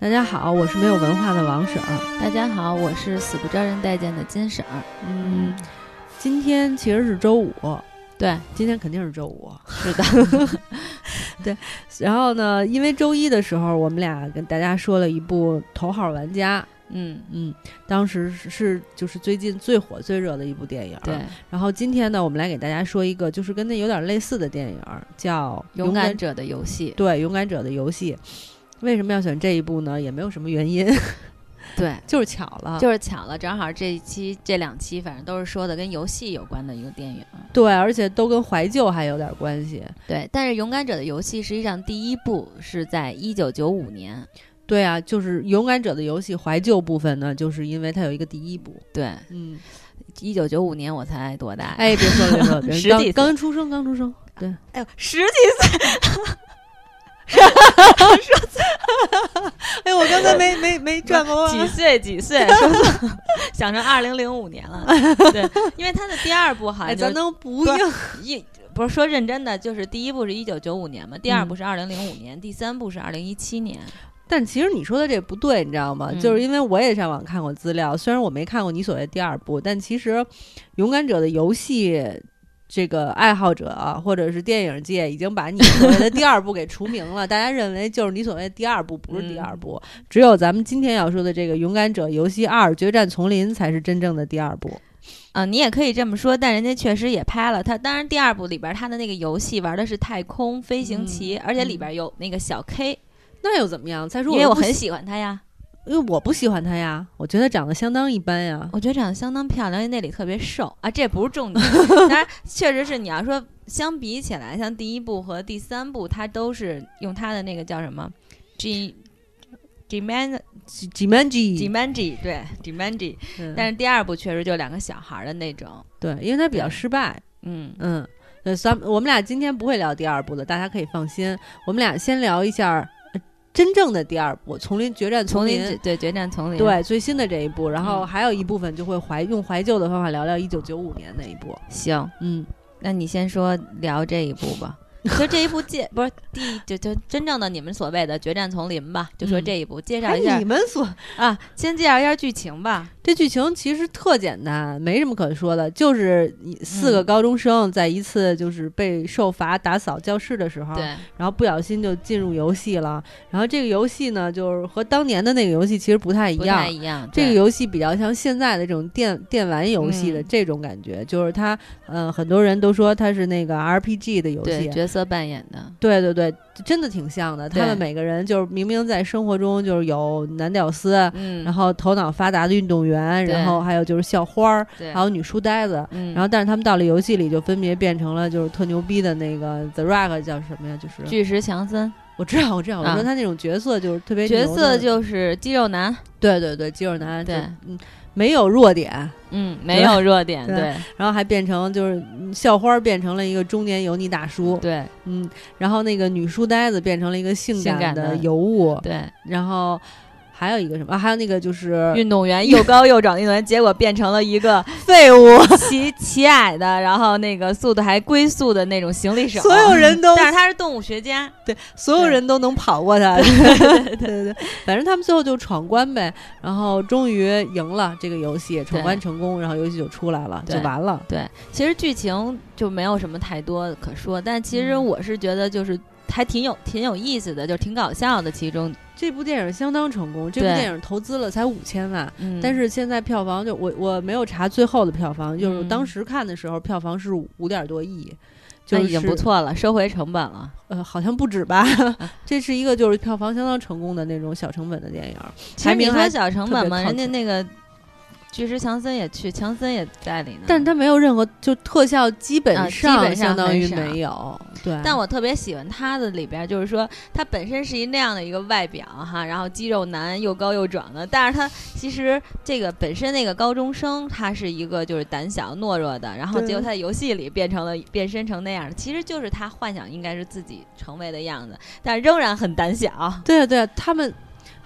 大家好，我是没有文化的王婶儿。大家好，我是死不招人待见的金婶儿。嗯，今天其实是周五，对，今天肯定是周五。是的，对。然后呢，因为周一的时候，我们俩跟大家说了一部《头号玩家》。嗯嗯，当时是就是最近最火最热的一部电影。对。然后今天呢，我们来给大家说一个就是跟那有点类似的电影，叫《勇敢者的游戏》。对，《勇敢者的游戏》。为什么要选这一部呢？也没有什么原因，对，就是巧了，就是巧了，正好这一期、这两期，反正都是说的跟游戏有关的一个电影。对，而且都跟怀旧还有点关系。对，但是《勇敢者的游戏》实际上第一部是在一九九五年。对啊，就是《勇敢者的游戏》怀旧部分呢，就是因为它有一个第一部。对，嗯，一九九五年我才多大？哎，别说了，别说了，十几，刚出生，刚出生。对，哎呦，十几岁。说错，哎，我刚才没 没没转过几岁几岁，想成二零零五年了。对，因为他的第二部好像咱能不用一不是说认真的，就是第一部是一九九五年嘛，第二部是二零零五年，第三部是二零一七年。但其实你说的这不对，你知道吗？就是因为我也上网看过资料，虽然我没看过你所谓第二部，但其实《勇敢者的游戏》。这个爱好者或者是电影界已经把你所谓的第二部给除名了，大家认为就是你所谓的第二部不是第二部，只有咱们今天要说的这个《勇敢者游戏二：决战丛林》才是真正的第二部。嗯，你也可以这么说，但人家确实也拍了他。当然，第二部里边他的那个游戏玩的是太空飞行棋，而且里边有那个小 K，那又怎么样？再说，因为我很喜欢他呀。因为我不喜欢他呀，我觉得长得相当一般呀。我觉得长得相当漂亮，因为那里特别瘦啊，这不是重点。当然，确实是你要说相比起来，像第一部和第三部，他都是用他的那个叫什么，G G Man G Man G G Man G 对 G Man G。但是第二部确实就两个小孩的那种。对，因为他比较失败。嗯嗯，对，咱我们俩今天不会聊第二部的，大家可以放心。我们俩先聊一下。真正的第二部《丛林决战丛林》，对决战丛林，对最新的这一部，然后还有一部分就会怀用怀旧的方法聊聊一九九五年那一部。行，嗯，那你先说聊这一部吧。说这一部介不是第就就真正的你们所谓的决战丛林吧？就说这一部介绍一下你们所啊，先介绍一下剧情吧。这剧情其实特简单，没什么可说的，就是四个高中生在一次就是被受罚打扫教室的时候，对，然后不小心就进入游戏了。然后这个游戏呢，就是和当年的那个游戏其实不太一样，不太一样。这个游戏比较像现在的这种电电玩游戏的这种感觉，就是它，嗯，很多人都说它是那个 RPG 的游戏，角色扮演的。对对对，真的挺像的。他们每个人就是明明在生活中就是有男屌丝，嗯，然后头脑发达的运动员。然后还有就是校花儿，还有女书呆子，然后但是他们到了游戏里就分别变成了就是特牛逼的那个 The Rock 叫什么呀？就是巨石强森。我知道，我知道，我说他那种角色就是特别角色就是肌肉男。对对对，肌肉男。对，嗯，没有弱点。嗯，没有弱点。对。然后还变成就是校花变成了一个中年油腻大叔。对。嗯，然后那个女书呆子变成了一个性感的尤物。对。然后。还有一个什么？还有那个就是运动员，又高又壮的运动员，结果变成了一个 废物，骑骑矮的，然后那个速度还龟速的那种行李手。所有人都，但是他是动物学家，对，所有人都能跑过他。对 对对，反正他们最后就闯关呗，然后终于赢了这个游戏，闯关成功，然后游戏就出来了，就完了。对，其实剧情就没有什么太多可说，但其实我是觉得就是还挺有挺有意思的，就挺搞笑的，其中。这部电影相当成功，这部电影投资了才五千万，但是现在票房就我我没有查最后的票房，就是当时看的时候票房是五点多亿，就已经不错了，收回成本了。呃，好像不止吧？这是一个就是票房相当成功的那种小成本的电影。其实你说小成本嘛，人家那个。巨石强森也去，强森也在里呢，但他没有任何就特效，基本上相当于没有。对，但我特别喜欢他的里边，就是说他本身是一那样的一个外表哈，然后肌肉男又高又壮的，但是他其实这个本身那个高中生，他是一个就是胆小懦弱的，然后结果他在游戏里变成了变身成那样，其实就是他幻想应该是自己成为的样子，但仍然很胆小。对对，他们。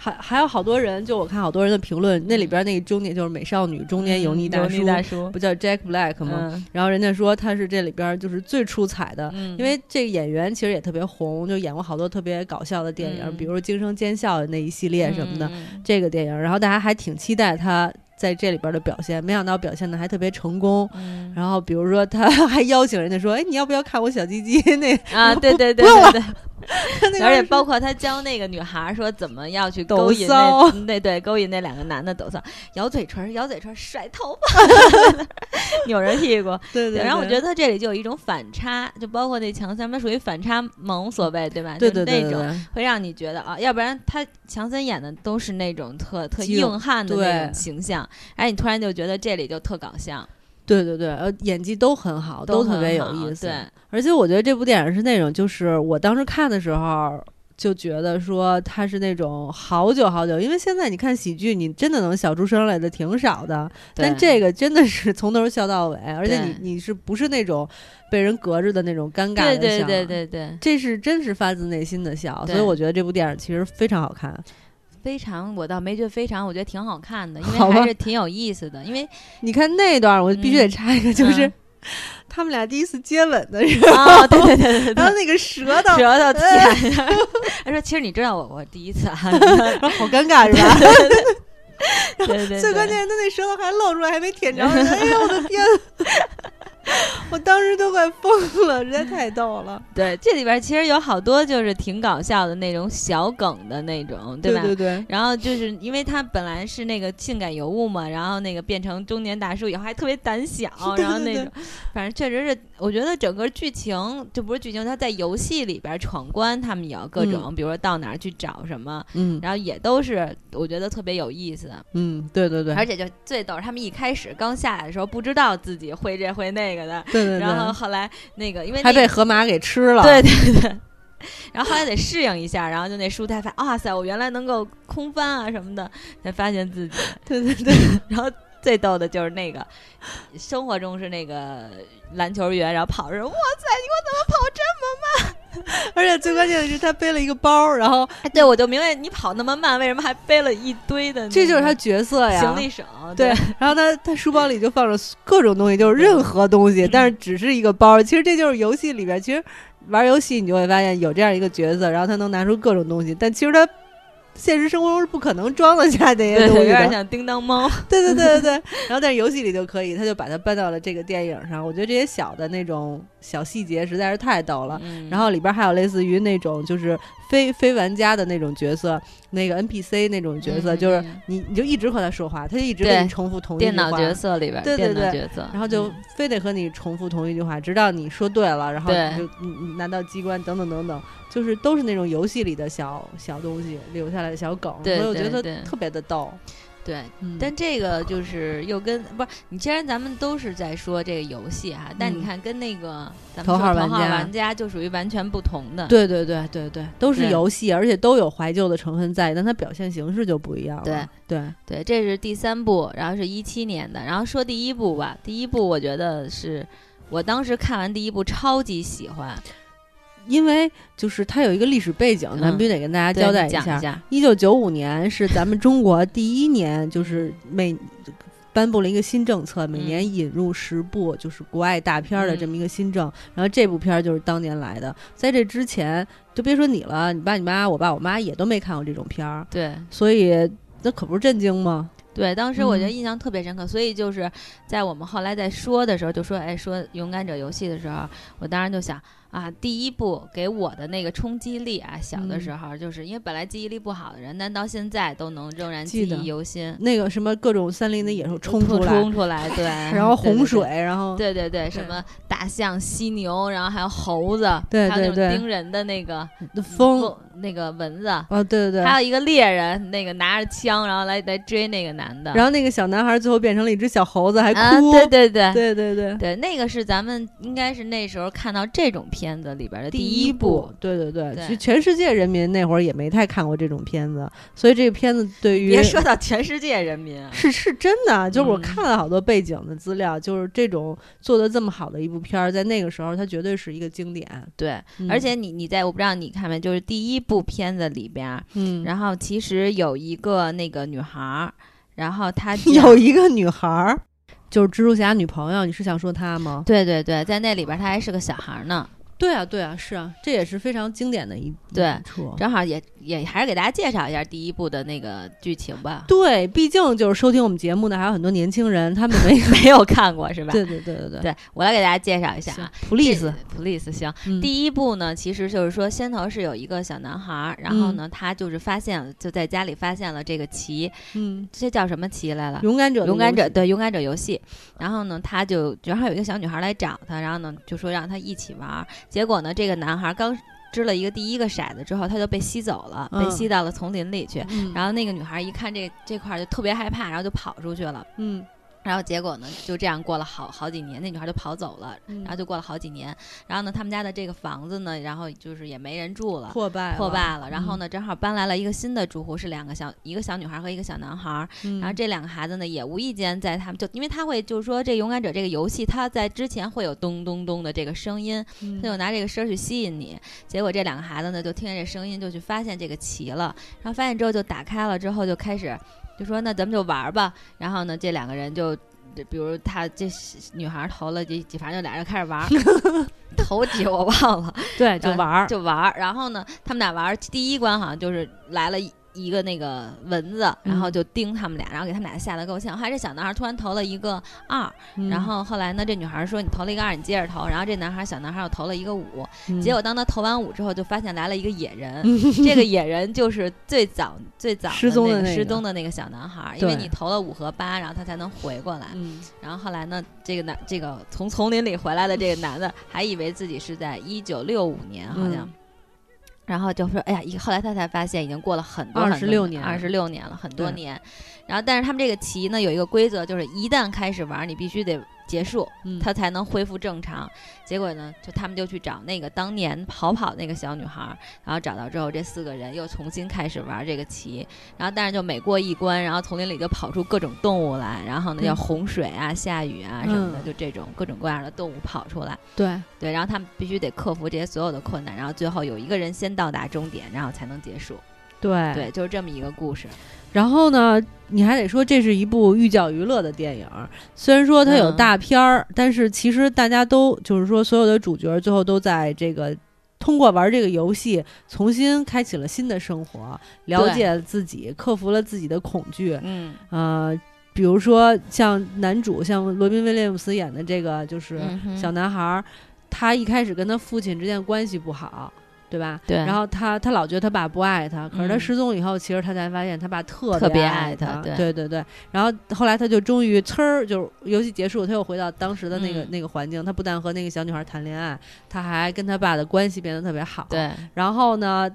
还还有好多人，就我看好多人的评论，那里边那个中年就是美少女中年油腻大叔，大叔不叫 Jack Black 吗？嗯然后人家说他是这里边就是最出彩的，嗯因为这个演员其实也特别红，就演过好多特别搞笑的电影，嗯比如说《惊声尖笑》那一系列什么的、这个电影，然后大家还挺期待他在这里边的表现，没想到表现的还特别成功。嗯然后比如说他 还邀请人家说：“哎，你要不要看我小鸡鸡？”那啊，对对对对对。那个而且包括他教那个女孩儿说怎么要去勾引骚 那那对勾引那两个男的抖骚，咬嘴唇儿摇嘴唇儿甩头发，扭人屁股。对对，然后我觉得得他这里就有一种反差，就包括那强森，他属于反差萌，所谓对吧？对就对对那种会让你觉得啊，要不然他强森演的都是那种特特硬汉的那种形象，哎，你突然就觉得这里就特搞笑，对对对，呃，演技都很好，都特别有意思。对，而且我觉得这部电影是那种，就是我当时看的时候。就觉得说它是那种好久好久，因为现在你看喜剧，你真的能笑出声来的挺少的，但这个真的是从头笑到尾，而且你你是不是那种被人隔着的那种尴尬的笑？对对对对对，这是真是发自内心的笑，所以我觉得这部电影其实非常好看。非常，我倒没觉得非常，我觉得挺好看的，因为还是挺有意思的，因为你看那段，我必须得嗯插一个，就是、嗯 他们俩第一次接吻的时候，啊，对对对对对 然后那个舌头，舌头舔着，他说：“其实你知道我我第一次啊，好尴尬是吧？对对对，最关键是他那舌头还露出来，还没舔着。哎呦我的天！我当时都快疯了，实在太逗了。对这里边其实有好多就是挺搞笑的那种小梗的那种，吧？对对对，然后就是因为他本来是那个性感尤物嘛，然后那个变成中年大叔以后还特别胆小，然后那种，反正确实是，我觉得整个剧情就不是剧情，他在游戏里边闯关，他们也要各种，比如说到哪儿去找什么，嗯然后也都是我觉得特别有意思。嗯，对对对，而且就最逗，他们一开始刚下来的时候不知道自己会这会那个的，对对对，然后后来那个因为那还被河马给吃了。对对对，然后后来得适应一下，然后就那书才发现，哇塞，我原来能够空翻啊什么的，才发现自己。对对对，然后最逗的就是那个生活中是那个篮球员，然后跑着，哇塞，你给我怎么跑这么慢？而且最关键的是他背了一个包，然后哎，对，我就明白你跑那么慢，为什么还背了一堆的、这就是他角色呀。行李省，对，然后他他书包里就放着各种东西，就是任何东西，但是只是一个包。其实这就是游戏里边，其实玩游戏你就会发现有这样一个角色，然后他能拿出各种东西，但其实他现实生活中是不可能装得下这些对，东西的。有点像叮当猫。对对对对对。然后但是游戏里就可以，他就把它搬到了这个电影上。我觉得这些小的那种小细节实在是太逗了。嗯然后里边还有类似于那种就是非非玩家的那种角色，那个 NPC 那种角色，嗯就是嗯你你就一直和他说话，他就一直对给你重复同一句话。电脑角色里边，对对对角色，然后就嗯非得和你重复同一句话，直到你说对了，然后你就你你拿到机关等等等等，就是都是那种游戏里的小小东西留下来的小梗，对所以我觉得特别的逗。对。嗯但这个就是又跟不是你，既然咱们都是在说这个游戏哈，但你嗯看跟那个咱们头号说头号玩家玩家就属于完全不同的。对对对对对，都是游戏，而且都有怀旧的成分在，但它表现形式就不一样了。对对，对，这是第三部，然后是一七年的。然后说第一部吧，第一部我觉得是我当时看完第一部超级喜欢，因为就是它有一个历史背景，咱嗯必须得跟大家交代一。下。一九九五年是咱们中国第一年，就是每颁布了一个新政策，每年引入十部就是国外大片儿的这么一个新政。然后这部片儿就是当年来的，在这之前就别说你了，你爸、你妈、我爸、我妈也都没看过这种片儿，对所以那可不是震惊吗？对，当时我觉得嗯印象特别深刻，所以就是在我们后来在说的时候，就说哎说勇敢者游戏的时候，我当时就想啊，第一部给我的那个冲击力啊，小的嗯。时候、就是因为本来记忆力不好的人，但到现在都能仍然记忆犹新，那个什么各种森林的野兽冲出来，冲出来，对，然后对对洪水，然后对对对，什么大象、犀牛，然后还有猴子，对还有叮人的那个风，那个蚊子，哦，对对对，还有一个猎人，那个拿着枪，然后来来追那个男的，然后那个小男孩最后变成了一只小猴子，还哭，啊，对对对对对对对，那个是咱们应该是那时候看到这种片片子里边的第一部。对对对，对就全世界人民那会儿也没太看过这种片子，所以这个片子对于别说到全世界人民啊，是是真的，就是我嗯看了好多背景的资料，就是这种做的这么好的一部片儿，在那个时候它绝对是一个经典。对，嗯而且你你在我不知道你看没，就是第一部片子里边儿，嗯，然后其实有一个那个女孩儿，然后她 有一个女孩儿，就是蜘蛛侠女朋友，你是想说她吗？对对对，在那里边儿她还是个小孩儿呢。对啊，对啊，是啊，这也是非常经典的一对。正好也也还是给大家介绍一下第一部的那个剧情吧。对，毕竟就是收听我们节目的还有很多年轻人，他们没 没有看过是吧？对对对对对对我来给大家介绍一下啊。，Police，police 行，嗯第一部呢，其实就是说先头是有一个小男孩儿，然后呢，他就是发现，就在家里发现了这个棋，嗯，这叫什么棋来了？勇敢者勇敢者对勇敢者游戏，然后呢，他就正好有一个小女孩来找他，然后呢就说让他一起玩儿，结果呢，这个男孩刚支了一个第一个骰子之后，他就被吸走了，被嗯吸到了丛林里去。嗯然后那个女孩一看这这块儿就特别害怕，然后就跑出去了。嗯然后结果呢，就这样过了好好几年，那女孩就跑走了，嗯然后就过了好几年。然后呢，他们家的这个房子呢，然后就是也没人住了。破败破败了，然后嗯呢，正好搬来了一个新的住户，是两个小一个小女孩和一个小男孩。嗯然后这两个孩子呢，也无意间在他们就因为他会就是说这勇敢者这个游戏，他在之前会有咚咚咚的这个声音，嗯他就拿这个声儿去吸引你。结果这两个孩子呢，就听见这声音，就去发现这个棋了。然后发现之后就打开了，之后就开始就说那咱们就玩儿吧。然后呢，这两个人就。比如他这女孩投了几几，反正就俩人开始玩儿，投几我忘了，对，就玩儿，就玩儿。然后呢，他们俩玩儿第一关好像就是来了一一个那个蚊子，然后嗯就叮他们俩，然后给他们俩吓得够呛。后来这小男孩突然投了一个二，嗯然后后来呢，这女孩说你投了一个二，你接着投。然后这男孩小男孩又投了一个五，嗯结果当他投完五之后，就发现来了一个野人。这个野人就是最早最早失踪的那个失踪的那个小男孩，因为你投了五和八，然后他才能回过来。嗯然后后来呢，这个男这个从丛林里回来的这个男的，还以为自己是在一九六五年，好像。嗯然后就说：“哎呀，一后来他才发现已经过了很多二十六年二十六年了，很多年。然后，但是他们这个棋呢有一个规则，就是一旦开始玩，你必须得结束，嗯它才能恢复正常。结果呢，就他们就去找那个当年逃跑那个小女孩儿，然后找到之后，这四个人又重新开始玩这个棋。然后，但是就每过一关，然后丛林里就跑出各种动物来，然后呢，嗯要洪水啊、下雨啊什么的，嗯就这种各种各样的动物跑出来。对，对，然后他们必须得克服这些所有的困难，然后最后有一个人先到达终点，然后才能结束。对对，就是这么一个故事。然后呢，你还得说这是一部寓教于乐的电影儿。虽然说它有嗯大片儿，但是其实大家都就是说，所有的主角最后都在这个通过玩这个游戏，重新开启了新的生活，了解了自己，克服了自己的恐惧。嗯，呃，比如说像男主，像罗宾威廉姆斯演的这个就是小男孩儿，他一开始跟他父亲之间关系不好。对吧？对然后他他老觉得他爸不爱他，可是他嗯失踪以后，其实他才发现他爸特特别爱爱他对对对对。然后后来他就终于呲儿，就是游戏结束，他又回到当时的那个、嗯那个环境。他不但和那个小女孩谈恋爱，他还跟他爸的关系变得特别好。。对，然后呢，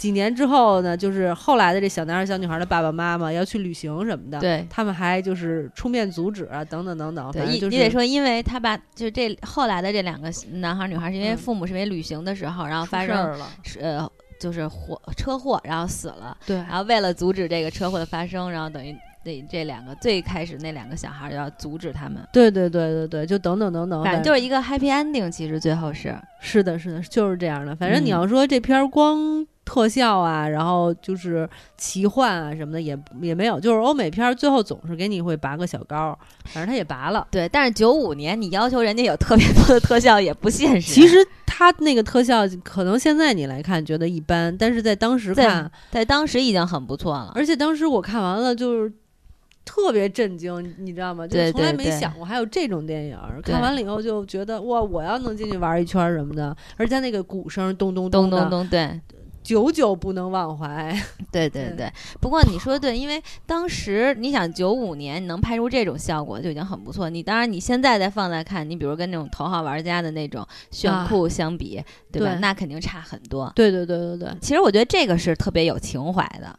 几年之后呢，就是后来的这小男孩小女孩的爸爸妈妈要去旅行什么的，对。他们还就是出面阻止啊，等等等等。对，就是你你得说，因为他爸就这后来的这两个男孩儿女孩儿，是因为嗯父母是因为旅行的时候，然后发生事了。是呃就是火车祸，然后死了，对然后为了阻止这个车祸的发生，然后等于这这两个最开始那两个小孩儿要阻止他们，对对对对对，就等等等等，反正就是一个 happy ending，其实最后是是的，是的，就是这样的。反正你嗯要说这片儿光特效啊，然后就是奇幻啊什么的也也没有，就是欧美片儿最后总是给你会拔个小高，反正他也拔了。对，但是九五年你要求人家有特别多的特效也不现实。其实他那个特效可能现在你来看觉得一般，但是在当时看，在当时已经很不错了。而且当时我看完了就是。特别震惊，你知道吗？就从来没想过还有这种电影看完了以后就觉得哇，我要能进去玩一圈儿什么的，而且它那个鼓声咚咚的咚咚咚，对久久不能忘怀。对对对对。不过你说对，因为当时你想九五年你能拍出这种效果就已经很不错。你当然你现在再放在看，你比如跟那种头号玩家的那种炫啊酷相比，对吧？对那肯定差很多。对对对对对，其实我觉得这个是特别有情怀的。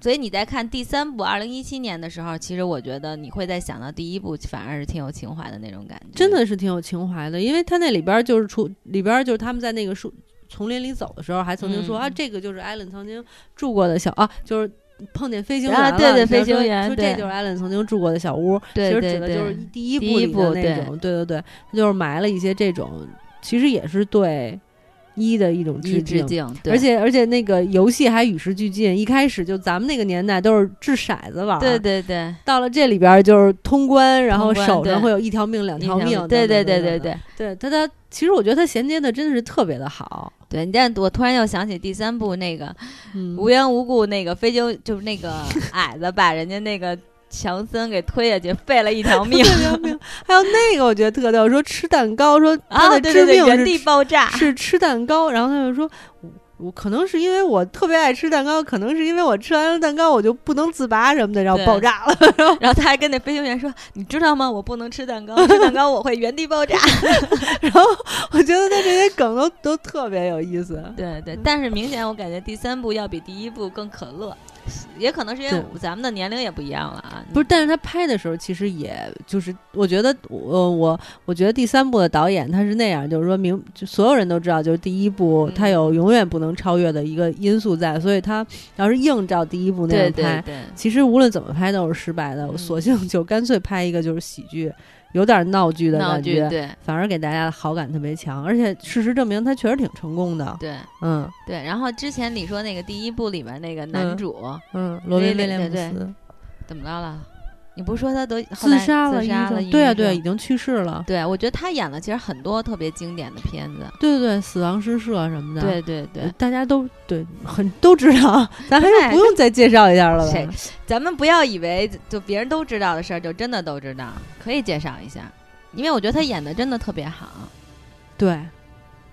所以你在看第三部二零一七年的时候，其实我觉得你会在想到第一部反而是挺有情怀的那种感觉，真的是挺有情怀的，因为他那里边就是出里边就是他们在那个树丛林里走的时候，还曾经说、嗯。啊，这个就是艾伦曾经住过的小啊，就是碰见飞行员啊了，对对飞说行员对说这就是艾伦曾经住过的小屋，对对其实指的就是对第一部里的那种，对对对，他就是埋了一些这种，其实也是对一的一种致敬，对。而且而且那个游戏还与时俱进，一开始就咱们那个年代都是掷骰子玩儿，对对。对，到了这里边儿就是通关，然后手上会有一条命、两条条命，对对等等等对对对。对，它它其实我觉得它衔接的真的是特别的好，对，你但我突然又想起第三部那个嗯，无缘无故那个飞行，就是那个 矮子把人家那个强森给推下去，废了一条命 还有那个我觉得特逗，说吃蛋糕，说他啊！的对对对，原致命是地爆炸。是吃蛋糕，然后他就说。我我可能是因为我特别爱吃蛋糕，可能是因为我吃完了蛋糕我就不能自拔什么的，然后爆炸了。然后他还跟那飞行员说：“你知道吗？我不能吃蛋糕，吃蛋糕我会原地爆炸。然后我觉得他这些梗都都特别有意思”。对对，但是明显我感觉第三部要比第一部更可乐，也可能是因为咱们的年龄也不一样了啊。不是，但是他拍的时候，其实也就是，我觉得我我我觉得第三部的导演他是那样，就是说明就所有人都知道，就是第一部嗯他有永远不能超越的一个因素在，所以他要是硬照第一部那样拍，对对，其实无论怎么拍都是失败的。索性就干脆拍一个就是喜剧，有点闹剧的闹感觉，对反而给大家的好感特别强，而且事实证明他确实挺成功的。对嗯对。然后之前你说那个第一部里边那个男嗯主、嗯，罗宾威威廉姆斯怎么着了？你不是说他都后来自杀了，自杀了？对啊对已经去世了。对，我觉得他演了其实很多特别经典的片子。对对对，死亡诗社什么的。对对对，大家都对很都知道，咱还是不用再介绍一下了吧？谁咱们不要以为就别人都知道的事儿，就真的都知道，可以介绍一下，因为我觉得他演的真的特别好。对，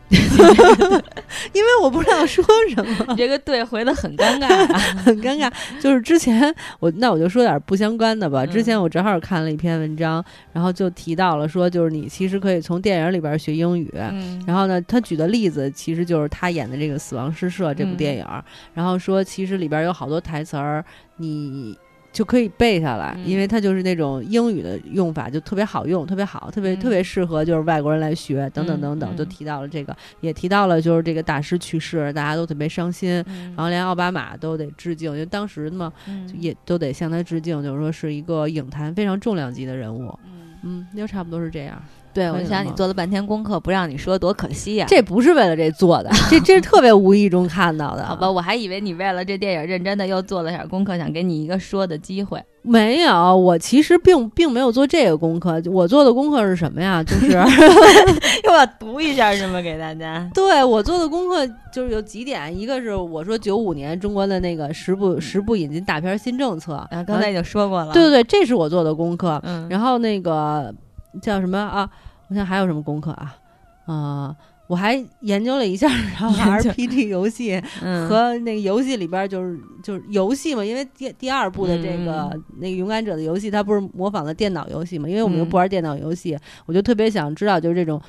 因为我不知道说什么，你这个对回的很尴尬、啊。很尴尬。就是之前我那我就说点不相关的吧。嗯之前我正好看了一篇文章，然后就提到了说，就是你其实可以从电影里边学英语。嗯，然后呢，他举的例子其实就是他演的这个《死亡诗社》这部嗯电影，然后说其实里边有好多台词儿，你就可以背下来，嗯因为它就是那种英语的用法就特别好用，特别好，特别、嗯特别适合就是外国人来学，等等等等，就提到了这个，也提到了就是这个大师去世，大家都特别伤心。嗯然后连奥巴马都得致敬，因为当时嘛，也都得向他致敬，就是说是一个影坛非常重量级的人物。嗯嗯，就差不多是这样。对，我想你做了半天功课，不让你说多可惜呀、这不是为了这做的，这这是特别无意中看到的。好吧，我还以为你为了这电影认真的又做了点功课，想给你一个说的机会。没有，我其实并并没有做这个功课。我做的功课是什么呀？就是 又要读一下是吗？给大家。对我做的功课就是有几点，一个是我说九五年中国的那个十部十部引进大片新政策，啊，刚才已经说过了。对对对，这是我做的功课。嗯，然后那个叫什么啊？我想还有什么功课啊？啊、我还研究了一下，然后研究 RPG 游戏嗯和那个游戏里边儿就是就是游戏嘛，因为第第二部的这个、嗯那个勇敢者的游戏，它不是模仿的电脑游戏嘛？因为我们又嗯不玩电脑游戏，我就特别想知道，就是这种。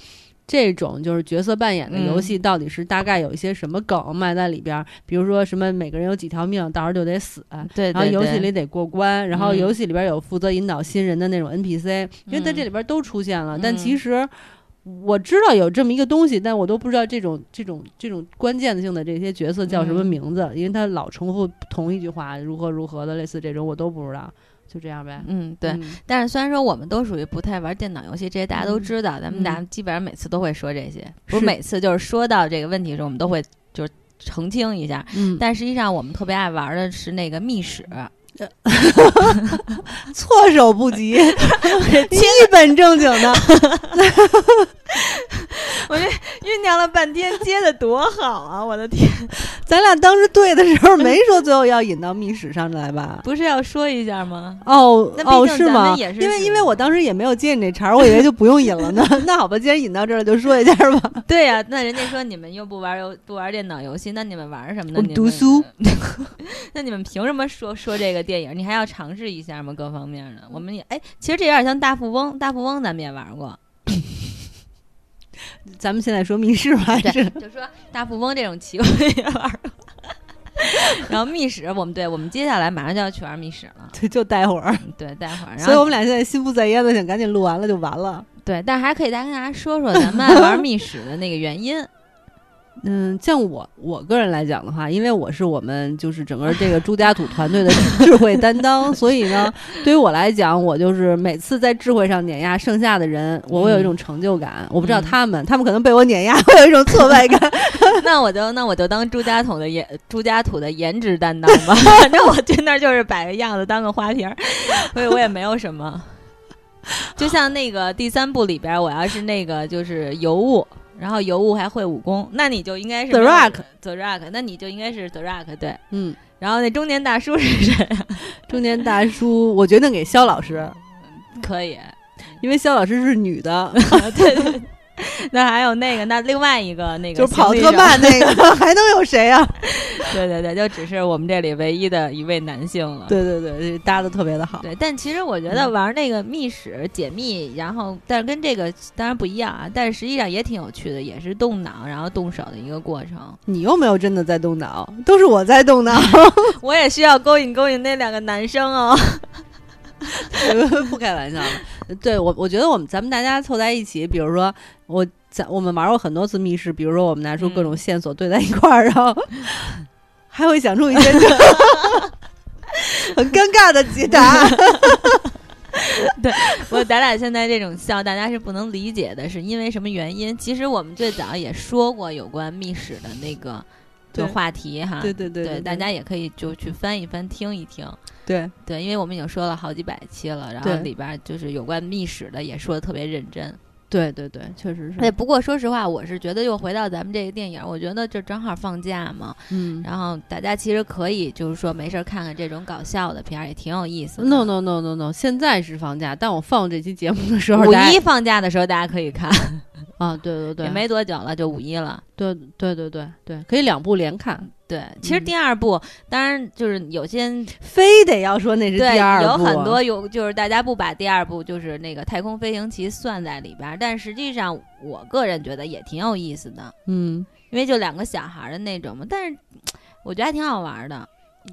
这种就是角色扮演的游嗯。戏，到底是大概有一些什么梗埋在里边儿？比如说什么每个人有几条命，到时候就得死，对，然后游戏里得过关，然后嗯。游戏里边有负责引导新人的那种 NPC，、因为在嗯。这里边都出现了，但嗯。其实我知道有这么一个东西，但我都不知道这种这种这种关键性的这些角色叫什么嗯。名字，因为他老重复同一句话，如何如何的，类似这种我都不知道，就这样呗。嗯，对。嗯但是虽然说我们都属于不太玩电脑游戏，这些大家都嗯知道，咱们嗯俩基本上每次都会说这些，不是是每次就是说到这个问题的时候，我们都会就是澄清一下。嗯，但实际上我们特别爱玩的是那个密室，措手不及 一本正经的，酝酿了半天，接的多好啊！我的天，咱俩当时对的时候没说最后要引到密室上来吧？不是要说一下吗？哦哦，是吗？们也是因为因为我当时也没有接你这茬儿，我以为就不用引了 呢。那好吧，既然引到这儿了，就说一下吧。对呀、那人家说你们又不玩游不玩电脑游戏，那你们玩什么呢？我读书。那你们凭什么说说这个电影？你还要尝试一下吗？各方面的，我们也哎，其实这有点像大富翁，大富翁咱们也玩过。咱们现在说密室吧，就说大富翁这种棋我也玩儿。然后密室，我们对我们接下来马上就要去玩密室了，对，就待会儿。对，待会儿。所以我们俩现在心不在焉的，想赶紧录完了就完了。对，但是还可以再跟大家说说咱们爱玩密室的那个原因。嗯，像我我个人来讲的话，因为我是我们就是整个这个朱家土团队的智慧担当，所以呢，对于我来讲，我就是每次在智慧上碾压剩下的人，我会有一种成就感。我不知道他们，他们可能被我碾压，会有一种挫败感。那我就那我就当朱家桶的颜朱家土的颜值担当吧，反正我去那儿就是摆个样子，当个花瓶儿，所以我也没有什么。就像那个第三部里边，我要是那个就是尤物。然后尤物还会武功，那你就应该是 The Rock，The Rock，那你就应该是 The Rock，对，嗯。然后那中年大叔是谁？中年大叔，我决定给肖老师，可以，因为肖老师是女的，对 对。那还有那个，那另外一个那个就是跑特慢那个，还能有谁啊？对对对，就只是我们这里唯一的一位男性了。对对对，搭的特别的好。对，但其实我觉得玩那个密室解密，然后但是跟这个当然不一样啊，但是实际上也挺有趣的，也是动脑然后动手的一个过程。你又没有真的在动脑，都是我在动脑。我也需要勾引勾引那两个男生哦。不开玩笑了。对我，我觉得我们咱们大家凑在一起，比如说我咱我们玩过很多次密室，比如说我们拿出各种线索对在一块儿，然后还会想出一些 很尴尬的解答。对我，咱俩现在这种笑，大家是不能理解的，是因为什么原因？其实我们最早也说过有关密室的那个就话题哈，对对对，大家也可以就去翻一翻，听一听。对对，因为我们已经说了好几百期了，然后里边就是有关密室的也说的特别认真。对对对，确实是。哎，不过说实话，我是觉得又回到咱们这个电影，我觉得这正好放假嘛，嗯，然后大家其实可以就是说没事看看这种搞笑的片儿，也挺有意思的。No no no no no，现在是放假，但我放这期节目的时候，五一放假的时候大家可以看。啊，对对对，也没多久了，就五一了。对对对对对，可以两部连看。对，其实第二部当然就是有些非得要说那是第二部，有很多有就是大家不把第二部就是那个太空飞行棋算在里边，但实际上我个人觉得也挺有意思的。嗯，因为就两个小孩的那种嘛，但是 我觉得还挺好玩的。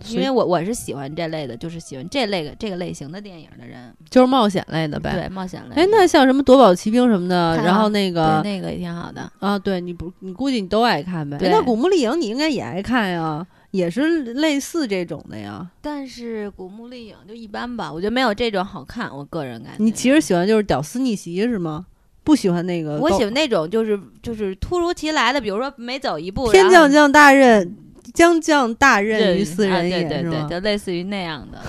因为我我是喜欢这类的，就是喜欢这类的这个类型的电影的人，就是冒险类的呗。对，冒险类。哎，那像什么夺宝奇兵什么的，然后那个那个也挺好的啊。对，你不，你估计你都爱看呗。那古墓丽影你应该也爱看呀，也是类似这种的呀。但是古墓丽影就一般吧，我觉得没有这种好看。我个人感觉。你其实喜欢就是屌丝逆袭是吗？不喜欢那个？我喜欢那种就是就是突如其来的，比如说每走一步，天降降大任。将将大任于斯人也，对对对，就类似于那样的。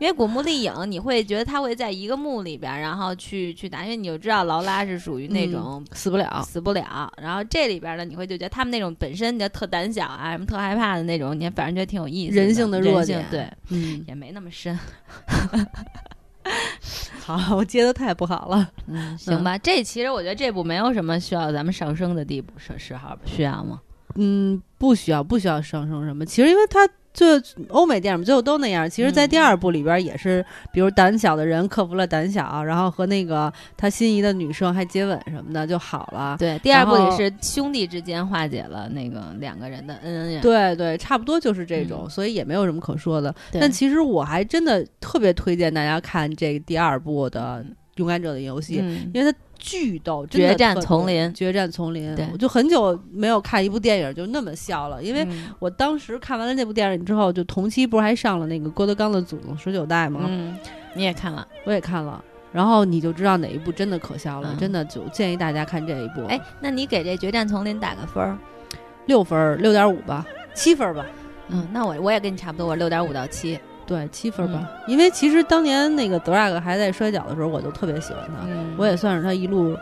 因为古墓丽影，你会觉得他会在一个墓里边，然后去去打，因为你就知道劳拉是属于那种死不了，死不了。然后这里边呢，你会就觉得他们那种本身就特胆小啊，什么特害怕的那种，你反正觉得挺有意思。人性的弱点，对，嗯，也没那么深。好，我接的太不好了。嗯，行吧。这其实我觉得这部没有什么需要咱们上升的地步，是是好需要吗？嗯，不需要，不需要上升什么。其实，因为他最欧美电影最后都那样。其实，在第二部里边也是，比如胆小的人克服了胆小，然后和那个他心仪的女生还接吻什么的就好了。对，第二部也是兄弟之间化解了那个两个人的恩恩怨。对对，差不多就是这种，所以也没有什么可说的。但其实我还真的特别推荐大家看这第二部的《勇敢者的游戏》，因为它。巨逗，决战丛林，决战丛林，我就很久没有看一部电影就那么笑了，因为我当时看完了那部电影之后，就同期不是还上了那个郭德纲的《祖宗十九代》吗？嗯，你也看了，我也看了，然后你就知道哪一部真的可笑了，真的就建议大家看这一部。哎，那你给这决战丛林打个分儿？六分，六点五吧，七分吧。嗯，那我我也跟你差不多，我六点五到七。对，七分吧。因为其实当年那个德拉克还在摔跤的时候，我就特别喜欢他，我也算是他一路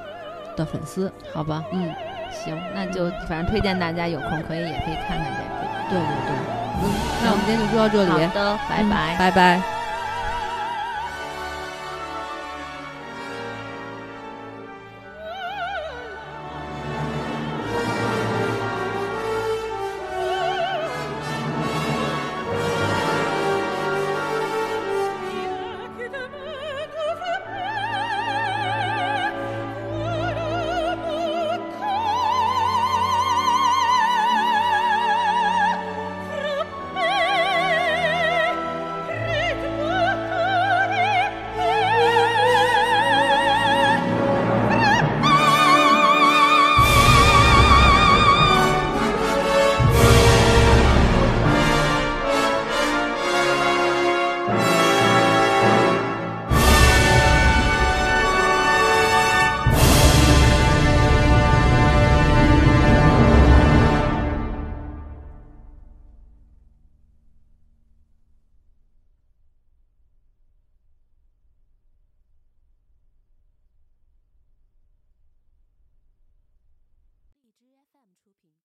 的粉丝，好吧？嗯，行，那就反正推荐大家有空可以也可以看看这部。对对对，嗯，那我们今天就说到这里，好的，拜拜，拜拜。